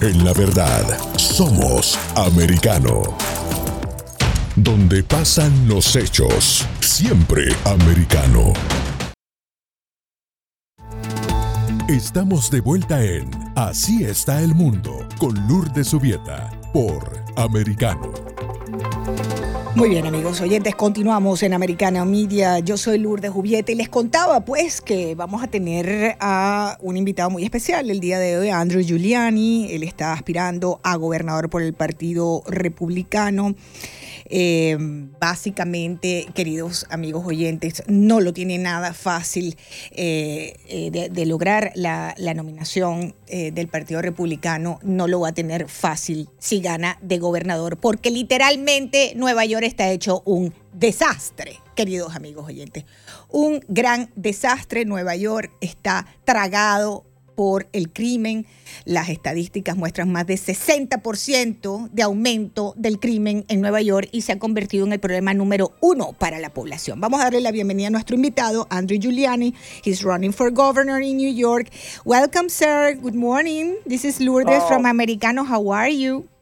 En la verdad. Somos americano. Donde pasan los hechos. Siempre americano. Estamos de vuelta en Así está el mundo con Lourdes Subieta por Americano. Muy bien, amigos oyentes, continuamos en Americana Media. Yo soy Lourdes Jubieta y les contaba pues que vamos a tener a un invitado muy especial el día de hoy, Andrew Giuliani. Él está aspirando a gobernador por el Partido Republicano. Eh, básicamente, queridos amigos oyentes, no lo tiene nada fácil eh, eh, de, lograr la, nominación del Partido Republicano. No lo va a tener fácil si gana de gobernador, porque literalmente Nueva York está hecho un desastre, queridos amigos oyentes. Un gran desastre. Nueva York está tragado por el crimen. Las estadísticas muestran más de 60% de aumento del crimen en Nueva York y se ha convertido en el problema número uno para la población. Vamos a darle la bienvenida a nuestro invitado, Andrew Giuliani. He's running for governor in New York. Welcome, sir. Good morning. This is Lourdes Oh. from Americano. How are you?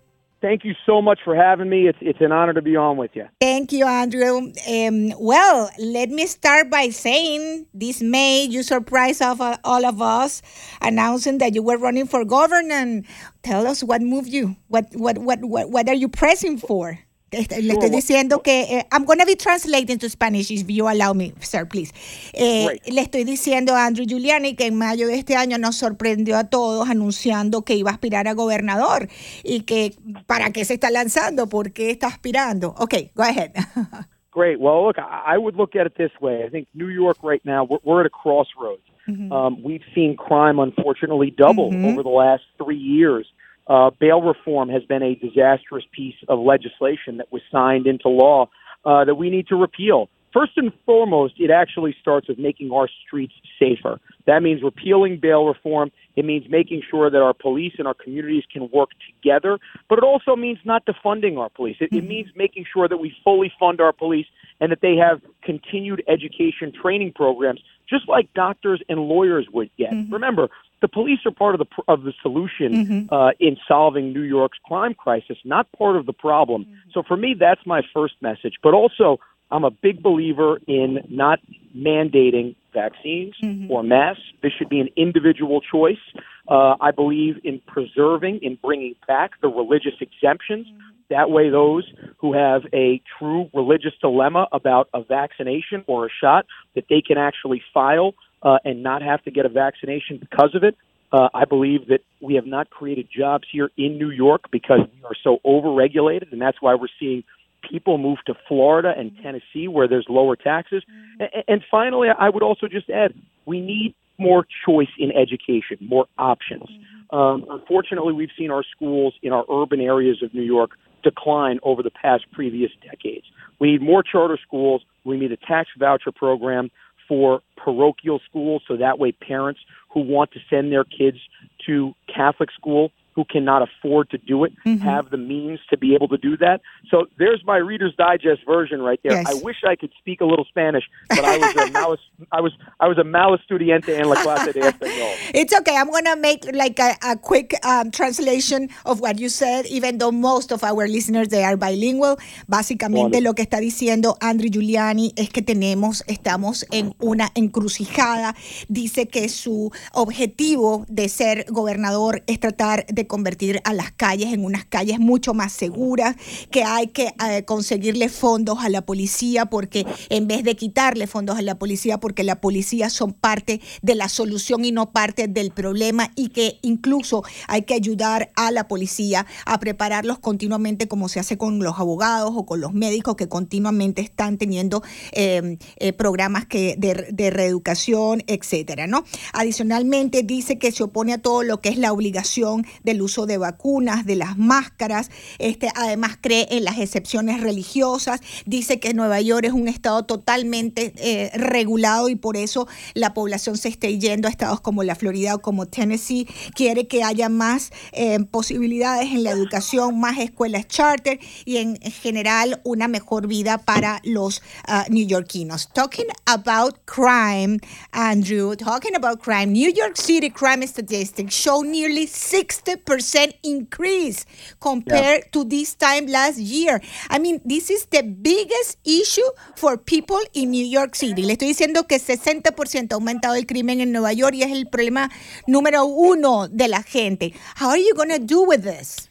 Thank you so much for having me. It's it's an honor to be on with you. Thank you, Andrew. Um, well, let me start by saying this May you surprised of, all of us announcing that you were running for governor. Tell us what moved you. What what what what, what are you pressing for? Le estoy diciendo que eh, I'm going to be translating to Spanish if you allow me, sir, please. Eh, le estoy diciendo a Andrew Giuliani que en mayo de este año nos sorprendió a todos anunciando que iba a aspirar a gobernador y que para qué se está lanzando, por qué está aspirando. Okay, go ahead. Great. Well, look, I would look at it this way. I think New York right now we're, we're at a crossroads. Um, we've seen crime unfortunately double over the last three years. Uh, bail reform has been a disastrous piece of legislation that was signed into law uh, that we need to repeal. First and foremost, it actually starts with making our streets safer. That means repealing bail reform. It means making sure that our police and our communities can work together. But it also means not defunding our police. It, it means making sure that we fully fund our police and that they have continued education training programs, just like doctors and lawyers would get. Remember, the police are part of the of the solution uh, in solving New York's crime crisis, not part of the problem. So for me, that's my first message. But also, I'm a big believer in not mandating vaccines or masks. This should be an individual choice. Uh, I believe in preserving, in bringing back the religious exemptions. That way, those who have a true religious dilemma about a vaccination or a shot, that they can actually file uh, and not have to get a vaccination because of it. Uh, I believe that we have not created jobs here in New York because we are so overregulated, and that's why we're seeing people move to Florida and Tennessee where there's lower taxes. A- And finally, I would also just add we need more choice in education, more options. Um, unfortunately, we've seen our schools in our urban areas of New York decline over the past previous decades. We need more charter schools. We need a tax voucher program for parochial schools so that way parents who want to send their kids to Catholic school who cannot afford to do it have the means to be able to do that. So there's my Reader's Digest version right there. Yes. I wish I could speak a little Spanish, but I was a mal I was I was a mal estudiante en la clase de español. It's okay. I'm going to make like a, a quick um, translation of what you said, even though most of our listeners, they are bilingual. Básicamente Wonderful. lo que está diciendo Andrew Giuliani es que tenemos, estamos en una encrucijada. Dice que su objetivo de ser gobernador es tratar de de convertir a las calles en unas calles mucho más seguras, que hay que eh, conseguirle fondos a la policía porque en vez de quitarle fondos a la policía porque la policía son parte de la solución y no parte del problema y que incluso hay que ayudar a la policía a prepararlos continuamente como se hace con los abogados o con los médicos que continuamente están teniendo em, eh, programas que de, de reeducación, etcétera, ¿no? Adicionalmente dice que se opone a todo lo que es la obligación del uso de vacunas, de las máscaras, este, además cree en las excepciones religiosas, dice que Nueva York es un estado totalmente eh, regulado y por eso la población se esté yendo a estados como la Florida o como Tennessee, quiere que haya más eh, posibilidades en la educación, más escuelas charter y en general una mejor vida para los uh, neoyorquinos. Talking about crime, Andrew, talking about crime, New York City crime statistics show nearly 60% increase compared yeah. to this time last year. I mean, this is the biggest issue for people in New York City. Le estoy diciendo que 60% ha aumentado el crimen en Nueva York y es el problema número uno de la gente. How are you going to do with this?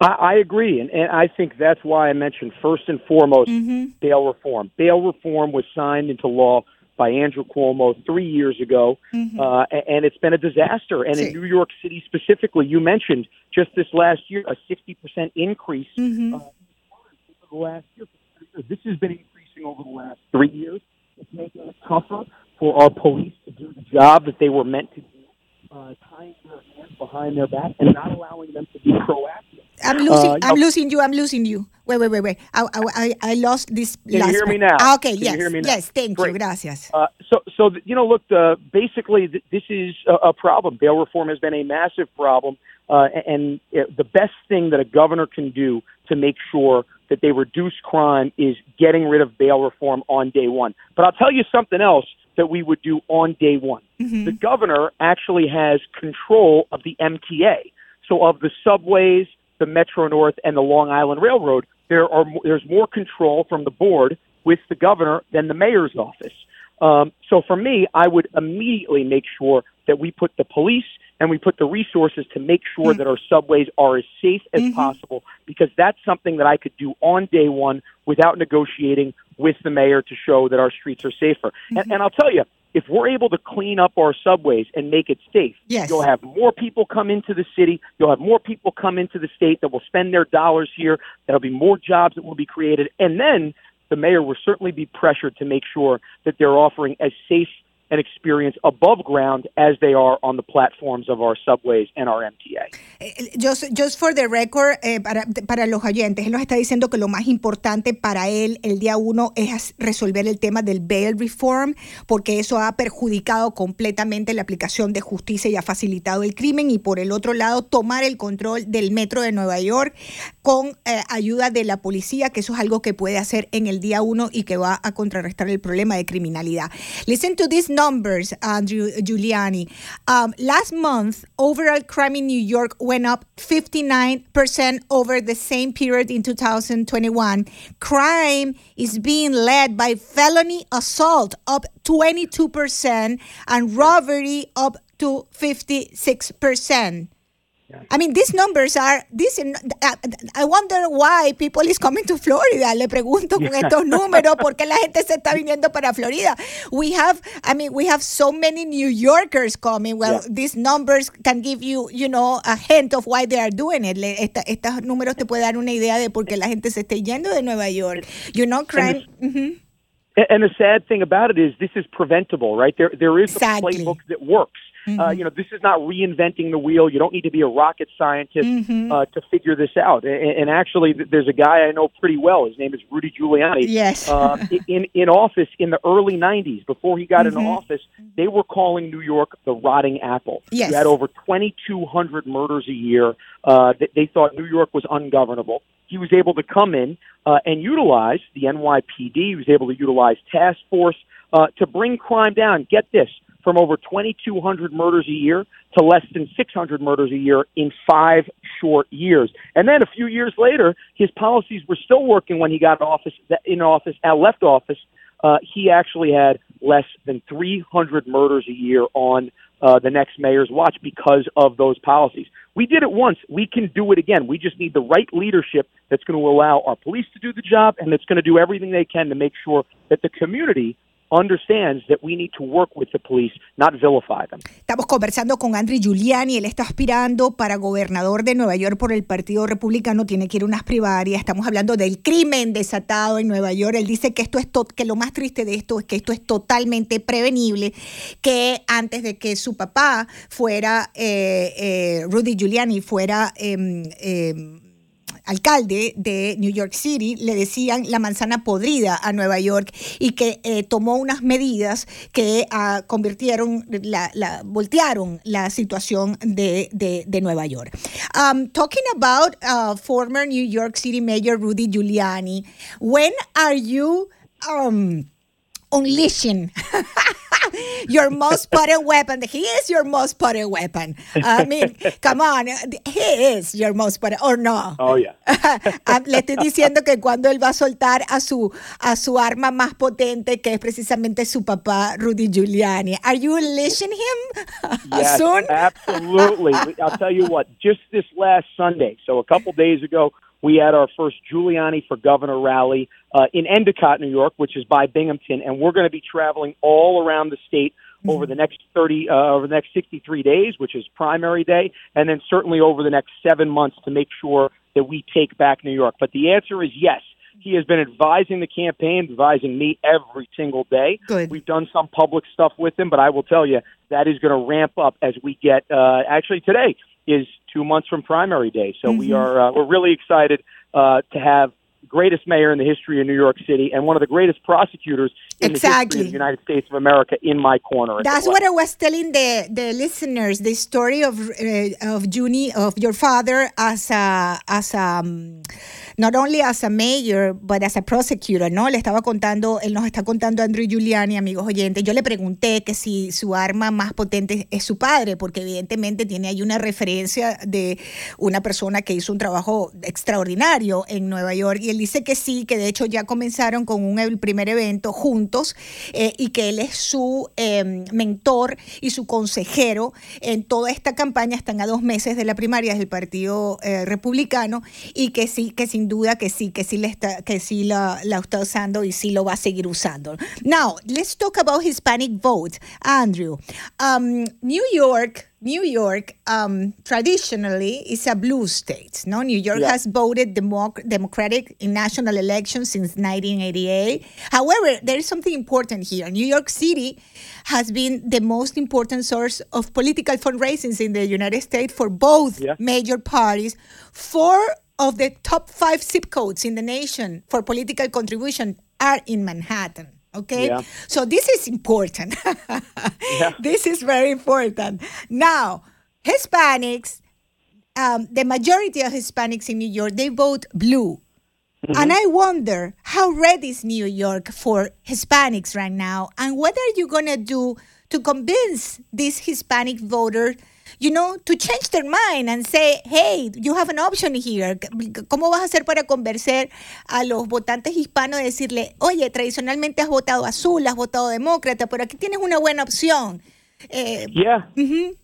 I, I agree, and, and I think that's why I mentioned first and foremost mm-hmm. bail reform. Bail reform was signed into law by Andrew Cuomo three years ago, mm-hmm. uh, and it's been a disaster. And in New York City specifically, you mentioned just this last year a 60% increase mm-hmm. uh, the last year. This has been increasing over the last three years. It's making it tougher for our police to do the job that they were meant to do, uh, tying their hands behind their back and not allowing them to be proactive. I'm losing. Uh, I'm losing you. I'm losing you. Wait, wait, wait, wait. I, I, I lost this. Can last you hear me now? Ah, okay. Can yes. You hear me now? Yes. Thank Great. you. Gracias. Uh, so, so you know, look. Uh, basically, th- this is a, a problem. Bail reform has been a massive problem, uh, and it, the best thing that a governor can do to make sure that they reduce crime is getting rid of bail reform on day one. But I'll tell you something else that we would do on day one. Mm-hmm. The governor actually has control of the MTA, so of the subways the Metro North and the Long Island Railroad, there are there's more control from the board with the governor than the mayor's office. Um, so for me, I would immediately make sure that we put the police and we put the resources to make sure mm-hmm. that our subways are as safe as mm-hmm. possible because that's something that I could do on day one without negotiating with the mayor to show that our streets are safer. Mm-hmm. And, and I'll tell you, if we're able to clean up our subways and make it safe, yes. you'll have more people come into the city. You'll have more people come into the state that will spend their dollars here. There'll be more jobs that will be created. And then the mayor will certainly be pressured to make sure that they're offering as safe an experience above ground as they are on the platforms of our subways and our MTA. Eh, just, just for the record, eh, para, para los oyentes, él nos está diciendo que lo más importante para él el día uno es resolver el tema del bail reform, porque eso ha perjudicado completamente la aplicación de justicia y ha facilitado el crimen, y por el otro lado, tomar el control del metro de Nueva York con eh, ayuda de la policía, que eso es algo que puede hacer en el día uno y que va a contrarrestar el problema de criminalidad. Listen to this numbers, Andrew Giuliani. Um, last month, overall crime in New York went up 59% over the same period in 2021. Crime is being led by felony assault, up 22%, and robbery, up to 56%. I mean, these numbers are this. I wonder why people is coming to Florida. Le pregunto con estos números por qué la gente se está viniendo para Florida. We have, I mean, we have so many New Yorkers coming. Well, yeah. these numbers can give you, you know, a hint of why they are doing it. Esta, estos números te puede dar una idea de por qué la gente se está yendo de Nueva York. You know, crime. And, mm-hmm. and the sad thing about it is, this is preventable, right? There, there is exactly. a playbook that works. Mm-hmm. Uh, you know, this is not reinventing the wheel. You don't need to be a rocket scientist mm-hmm. uh, to figure this out. And, and actually, there's a guy I know pretty well. His name is Rudy Giuliani. Yes. uh, in in office in the early '90s, before he got mm-hmm. into office, they were calling New York the rotting apple. Yes. You had over 2,200 murders a year. Uh, they, they thought New York was ungovernable. He was able to come in uh, and utilize the NYPD. He was able to utilize task force uh, to bring crime down. Get this from over 2,200 murders a year to less than 600 murders a year in five short years. And then a few years later, his policies were still working when he got office in office, uh, left office. Uh, he actually had less than 300 murders a year on uh, the next mayor's watch because of those policies. We did it once. We can do it again. We just need the right leadership that's going to allow our police to do the job and that's going to do everything they can to make sure that the community understands that we need to work with the police, not vilify them. Estamos conversando con Andrew Giuliani, él está aspirando para gobernador de Nueva York por el Partido Republicano, tiene que ir a unas primarias, estamos hablando del crimen desatado en Nueva York, él dice que esto es que lo más triste de esto es que esto es totalmente prevenible, que antes de que su papá fuera, eh, eh, Rudy Giuliani, fuera... Eh, alcalde de New York City, le decían la manzana podrida a Nueva York y que eh, tomó unas medidas que uh, convirtieron, la, la, voltearon la situación de, de, de Nueva York. Um, talking about uh, former New York City Mayor Rudy Giuliani, when are you um, unleashing your most potent weapon. He is your most potent weapon. I mean, come on, he is your most potent, or no? Oh yeah. Ah, le estoy diciendo que cuando él va a soltar a su a su arma más potente, que es precisamente su papá Rudy Giuliani. Are you unleashing him yes, soon? absolutely. I'll tell you what. Just this last Sunday, so a couple days ago, we had our first Giuliani for Governor rally uh, in Endicott, New York, which is by Binghamton, and we're going to be traveling all around the state mm-hmm. over the next 30 uh, over the next 63 days, which is primary day, and then certainly over the next seven months to make sure that we take back New York. But the answer is yes. He has been advising the campaign, advising me every single day. Good. We've done some public stuff with him, but I will tell you that is going to ramp up as we get. Uh, actually, today is two months from primary day. So mm-hmm. we are uh, we're really excited uh, to have greatest mayor in the history of New York City and one of the greatest prosecutors in exactly. the history of the United States of America in my corner. That's what I was telling the, the listeners the story of uh, of Junie of your father as a as a um, not only as a mayor but as a prosecutor, ¿no? Le estaba contando, él nos está contando Andrew Giuliani, amigos oyentes. Yo le pregunté que si su arma más potente es su padre, porque evidentemente tiene ahí una referencia de una persona que hizo un trabajo extraordinario en Nueva York y dice que sí, que de hecho ya comenzaron con un primer evento juntos eh, y que él es su eh, mentor y su consejero en toda esta campaña. Están a dos meses de la primaria del Partido eh, Republicano y que sí, que sin duda que sí, que sí, le está, que sí la, la está usando y sí lo va a seguir usando. Now, let's talk about Hispanic vote. Andrew, um, New York New York um, traditionally is a blue state. No, New York yeah. has voted democ- Democratic in national elections since 1988. However, there is something important here. New York City has been the most important source of political fundraising in the United States for both yeah. major parties. Four of the top five zip codes in the nation for political contribution are in Manhattan. Okay, yeah. so this is important. yeah. This is very important. Now, Hispanics, um, the majority of Hispanics in New York, they vote blue. Mm-hmm. And I wonder how red is New York for Hispanics right now? And what are you going to do to convince these Hispanic voters you know, to change their mind and say, hey, you have an option here. ¿Cómo vas a hacer para convencer a los votantes hispanos de decirle, oye, tradicionalmente has votado azul, has votado demócrata, pero aquí tienes una buena opción? Eh, yeah. Mm-hmm.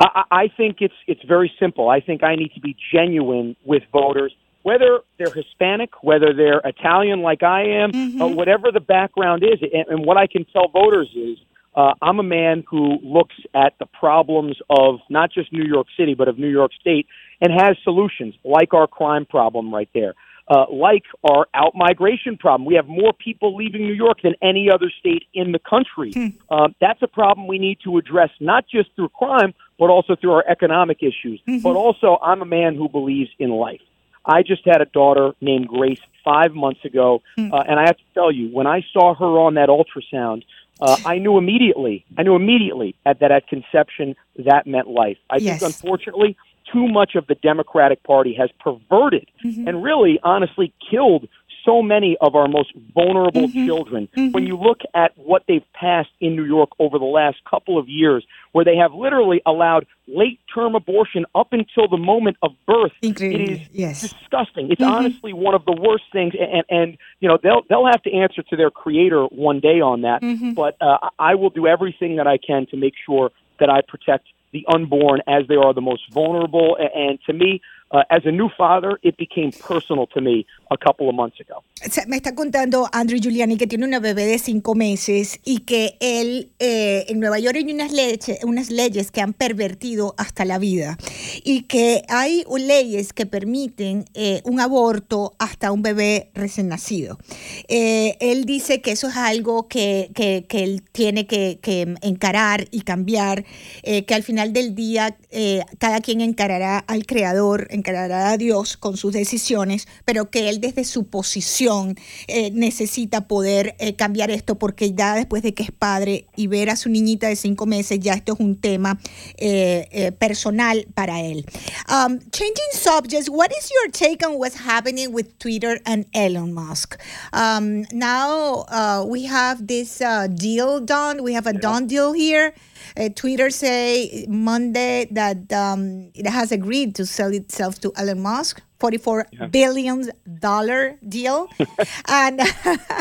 I, I think it's it's very simple. I think I need to be genuine with voters, whether they're Hispanic, whether they're Italian like I am, mm-hmm. or whatever the background is. And, and what I can tell voters is uh, I'm a man who looks at the problems of not just New York City, but of New York State and has solutions like our crime problem right there. Uh, like our out migration problem. We have more people leaving New York than any other state in the country. Hmm. Uh, that's a problem we need to address, not just through crime, but also through our economic issues. Mm-hmm. But also, I'm a man who believes in life. I just had a daughter named Grace five months ago, hmm. uh, and I have to tell you, when I saw her on that ultrasound, uh, I knew immediately. I knew immediately at, that at conception that meant life. I yes. think, unfortunately, too much of the Democratic Party has perverted mm-hmm. and really, honestly, killed so many of our most vulnerable mm-hmm. children. Mm-hmm. When you look at what they've passed in New York over the last couple of years, where they have literally allowed late term abortion up until the moment of birth, it is yes. disgusting. It's mm-hmm. honestly one of the worst things, and, and you know they'll they'll have to answer to their creator one day on that. Mm-hmm. But uh, I will do everything that I can to make sure that I protect the unborn as they are the most vulnerable. And to me, uh, as a new father, it became personal to me a couple of months ago. Me está contando Andrew Giuliani que tiene una bebé de cinco meses y que él eh, en Nueva York hay unas, leche, unas leyes que han pervertido hasta la vida y que hay leyes que permiten eh, un aborto hasta un bebé recién nacido. Eh, él dice que eso es algo que, que, que él tiene que, que, encarar y cambiar, que al final del día cada quien encarará al creador encarará a Dios con sus decisiones, pero que él desde su posición eh, necesita poder eh, cambiar esto porque ya después de que es padre y ver a su niñita de cinco meses, ya esto es un tema eh, personal para él. Um, changing subjects, what is your take on what's happening with Twitter and Elon Musk? Um, now uh, we have this uh, deal done. We have a done deal here. Uh, Twitter say Monday that um, it has agreed to sell itself to Elon Musk. Forty-four yeah. billion dollar deal, and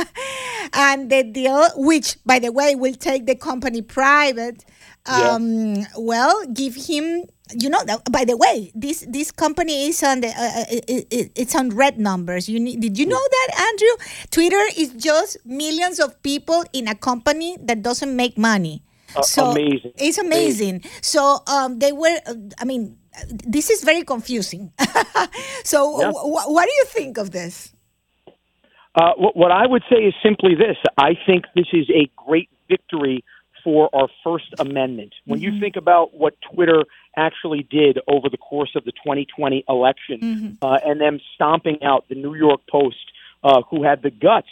and the deal, which by the way will take the company private, um, yeah. well, give him you know that by the way this this company is on the uh, uh it, it, it's on red numbers you need, did you know that andrew twitter is just millions of people in a company that doesn't make money uh, so amazing. It's amazing. So um, they were. Uh, I mean, this is very confusing. so yeah. w- what do you think of this? Uh, what I would say is simply this: I think this is a great victory for our First Amendment. When mm-hmm. you think about what Twitter actually did over the course of the 2020 election, mm-hmm. uh, and them stomping out the New York Post, uh, who had the guts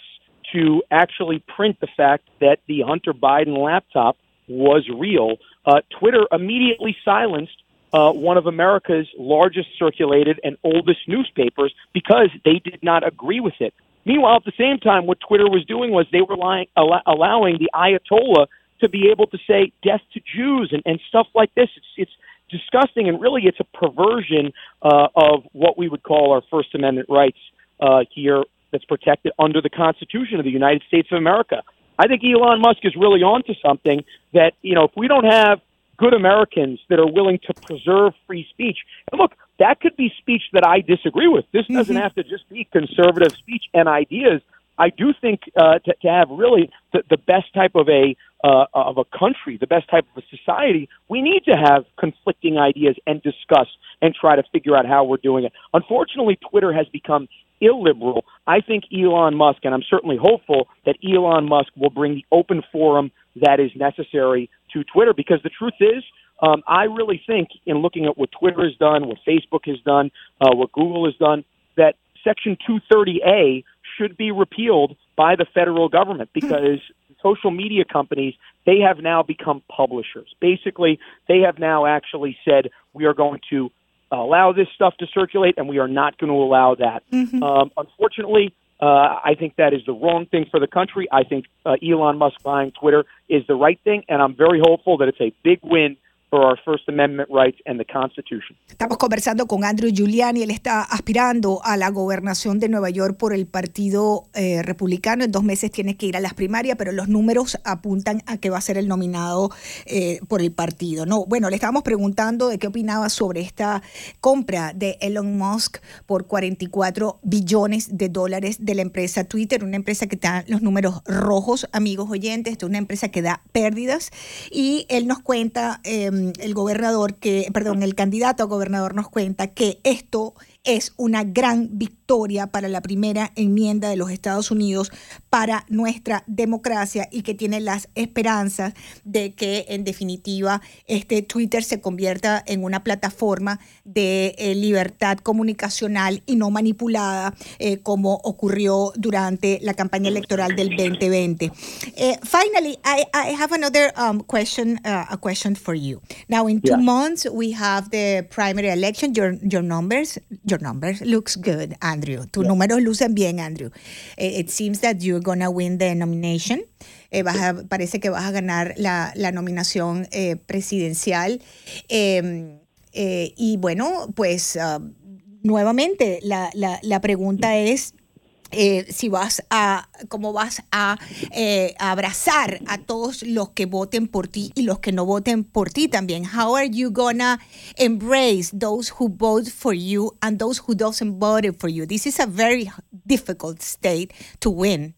to actually print the fact that the Hunter Biden laptop was real, uh, Twitter immediately silenced uh, one of America's largest circulated and oldest newspapers because they did not agree with it. Meanwhile, at the same time, what Twitter was doing was they were lying, allow, allowing the Ayatollah to be able to say death to Jews and, and stuff like this. It's, it's disgusting, and really, it's a perversion uh, of what we would call our First Amendment rights uh, here that's protected under the Constitution of the United States of America. I think Elon Musk is really onto something that, you know, if we don't have good Americans that are willing to preserve free speech, and look, that could be speech that I disagree with. This doesn't mm-hmm. have to just be conservative speech and ideas. I do think uh, to, to have really the, the best type of a uh, of a country, the best type of a society, we need to have conflicting ideas and discuss and try to figure out how we're doing it. Unfortunately, Twitter has become illiberal. I think Elon Musk, and I'm certainly hopeful that Elon Musk will bring the open forum that is necessary to Twitter because the truth is, um, I really think, in looking at what Twitter has done, what Facebook has done, uh, what Google has done, that Section 230A should be repealed by the federal government because social media companies they have now become publishers. Basically, they have now actually said we are going to allow this stuff to circulate, and we are not going to allow that. Mm-hmm. Um, unfortunately, uh, I think that is the wrong thing for the country. I think uh, Elon Musk buying Twitter is the right thing, and I'm very hopeful that it's a big win for our First Amendment rights and the Constitution. Estamos conversando con Andrew Giuliani, él está aspirando a la gobernación de Nueva York por el Partido eh, Republicano. En dos meses tiene que ir a las primarias, pero los números apuntan a que va a ser el nominado eh, por el partido. No, bueno, le estábamos preguntando de qué opinaba sobre esta compra de Elon Musk por 44 billones de dólares de la empresa Twitter, una empresa que está los números rojos, amigos oyentes, es una empresa que da pérdidas y él nos cuenta eh, el gobernador que, perdón, el candidato a gobernador nos cuenta que esto es una gran victoria para la primera enmienda de los Estados Unidos para nuestra democracia y que tiene las esperanzas de que en definitiva este Twitter se convierta en una plataforma de eh, libertad comunicacional y no manipulada eh, como ocurrió durante la campaña electoral del 2020. Eh, finally, I, I, have another um, question, uh, a question for you. Now, in two months, we have the primary election. Your your numbers, your numbers looks good, Andrew. Tus números lucen bien, Andrew. it seems that you're gonna win the nomination. Eh, parece que vas a ganar la, la nominación eh, presidencial. Em, eh, y bueno, pues ah, nuevamente la, la, la, pregunta es, eh, si vas a, cómo vas a, eh, abrazar a todos los que voten por ti y los que no voten por ti también. How are you gonna embrace those who vote for you and those who doesn't vote for you? This is a very difficult state to win.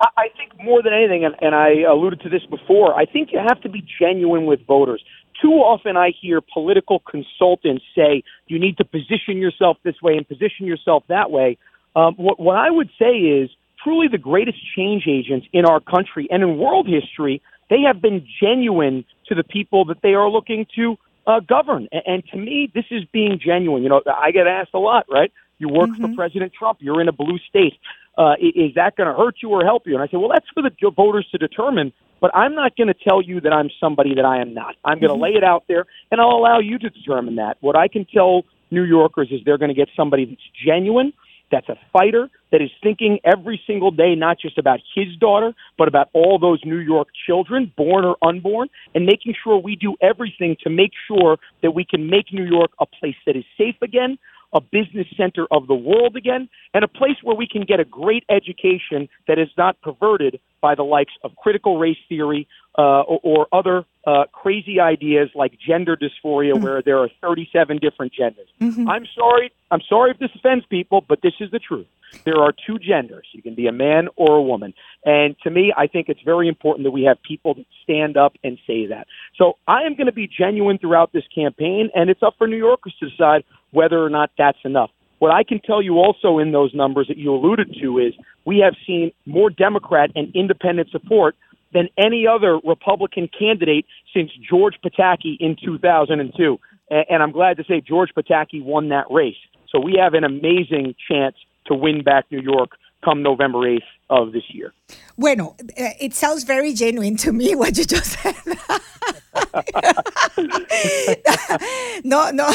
I think more than anything, and, and I alluded to this before, I think you have to be genuine with voters. Too often I hear political consultants say you need to position yourself this way and position yourself that way. Um, what, what I would say is truly the greatest change agents in our country and in world history, they have been genuine to the people that they are looking to uh, govern. And, and to me, this is being genuine. You know, I get asked a lot, right? You work mm-hmm. for President Trump. You're in a blue state. Uh, is that going to hurt you or help you? And I say, well, that's for the voters to determine. But I'm not going to tell you that I'm somebody that I am not. I'm going to mm-hmm. lay it out there, and I'll allow you to determine that. What I can tell New Yorkers is they're going to get somebody that's genuine, that's a fighter, that is thinking every single day not just about his daughter, but about all those New York children, born or unborn, and making sure we do everything to make sure that we can make New York a place that is safe again, a business center of the world again, and a place where we can get a great education that is not perverted by the likes of critical race theory uh, or, or other uh, crazy ideas like gender dysphoria, mm-hmm. where there are 37 different genders. Mm-hmm. I'm sorry. I'm sorry if this offends people, but this is the truth. There are two genders. You can be a man or a woman. And to me, I think it's very important that we have people that stand up and say that. So I am going to be genuine throughout this campaign, and it's up for New Yorkers to decide whether or not that's enough. What I can tell you also in those numbers that you alluded to is we have seen more Democrat and independent support than any other Republican candidate since George Pataki in 2002. And I'm glad to say George Pataki won that race. So we have an amazing chance to win back New York come November 8th of this year. Bueno, eh, it sounds very genuine to me what you just said. no, no,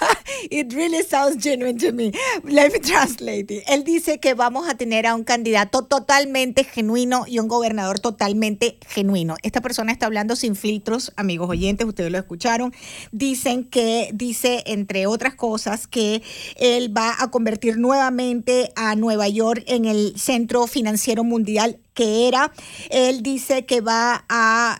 it really sounds genuine to me. Let me translate it. Él dice que vamos a tener a un candidato totalmente genuino y un gobernador totalmente genuino. Esta persona está hablando sin filtros, amigos oyentes, ustedes lo escucharon. Dicen que, dice, entre otras cosas, que él va a convertir nuevamente a Nueva York en el centro financiero mundial que era. Él dice que va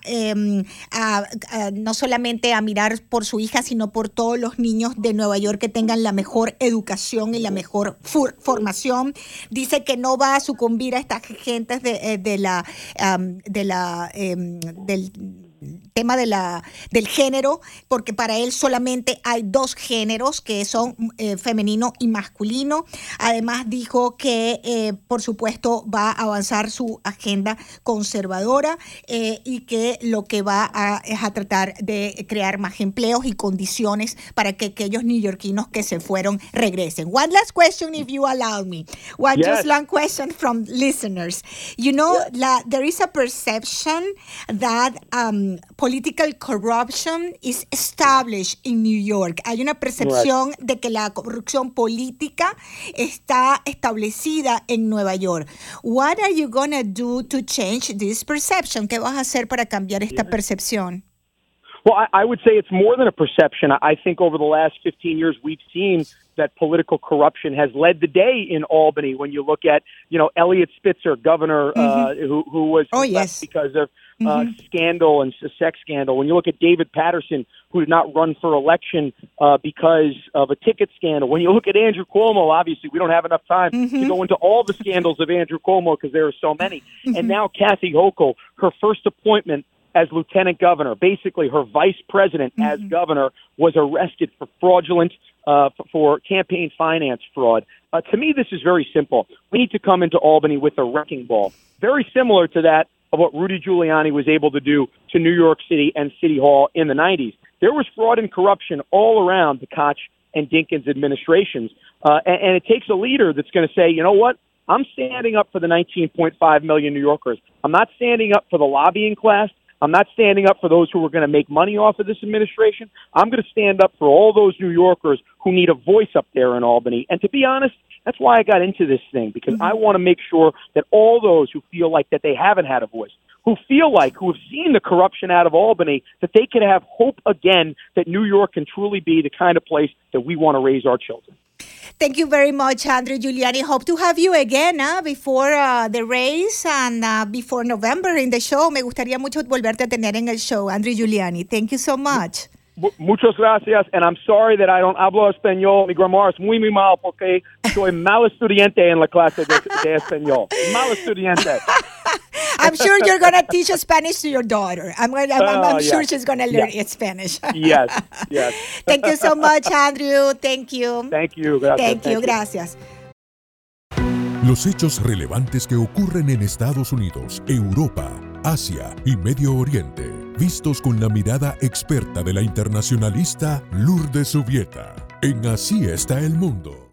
em, a, no solamente a mirar por su hija, sino por todos los niños de Nueva York que tengan la mejor educación y la mejor formación. Dice que no va a sucumbir a estas gentes de, eh, de la, de la em, del tema de la, del género, porque para él solamente hay dos géneros que son eh, femenino y masculino. Además dijo que, eh, por supuesto, va a avanzar su agenda conservadora eh, y que lo que va a, es a tratar de crear más empleos y condiciones para que aquellos neoyorquinos que se fueron regresen. One last question, if you allow me. One just one question from listeners. You know, la, there is a perception that um, political corruption is established in New York. Hay una percepción de que la corrupción política está establecida en Nueva York. What are you going to do to change this perception? ¿Qué vas a hacer para cambiar esta percepción? Well, I, I would say it's more than a perception. I think over the last 15 years, we've seen that political corruption has led the day in Albany. When you look at, you know, Eliot Spitzer, governor, mm-hmm. uh, who, who was oh, yes. because of uh, mm-hmm. scandal and a sex scandal. When you look at David Paterson, who did not run for election uh, because of a ticket scandal. When you look at Andrew Cuomo, obviously we don't have enough time mm-hmm. to go into all the scandals of Andrew Cuomo because there are so many. Mm-hmm. And now Kathy Hochul, her first appointment as lieutenant governor, basically her vice president mm-hmm. as governor, was arrested for fraudulent, uh, for campaign finance fraud. Uh, to me, this is very simple. We need to come into Albany with a wrecking ball, very similar to that of what Rudy Giuliani was able to do to New York City and City Hall in the 90s. There was fraud and corruption all around the Koch and Dinkins administrations. Uh, and, and it takes a leader that's going to say, you know what? I'm standing up for the 19.5 million New Yorkers. I'm not standing up for the lobbying class. I'm not standing up for those who are going to make money off of this administration. I'm going to stand up for all those New Yorkers who need a voice up there in Albany. And to be honest, that's why I got into this thing because mm-hmm. I want to make sure that all those who feel like that they haven't had a voice, who feel like, who have seen the corruption out of Albany, that they can have hope again that New York can truly be the kind of place that we want to raise our children. Thank you very much, Andrew Giuliani. Hope to have you again uh, before uh, the race and uh, before November in the show. Me gustaría mucho volverte a tener en el show, Andrew Giuliani. Thank you so much. Muchas gracias, and I'm sorry that I don't hablo español. Mi grammar es muy, muy mal porque soy mal estudiante en la clase de, de español. Mal estudiante. I'm sure you're going to teach Spanish to your daughter. I'm, going I'm, I'm, I'm oh, sure she's going to learn yes. Spanish. yes, yes. Thank you so much, Andrew. Thank you. Thank you. Gracias. Thank you. Gracias. Los hechos relevantes que ocurren en Estados Unidos, Europa, Asia y Medio Oriente, vistos con la mirada experta de la internacionalista Lourdes Subieta. En Así está el mundo.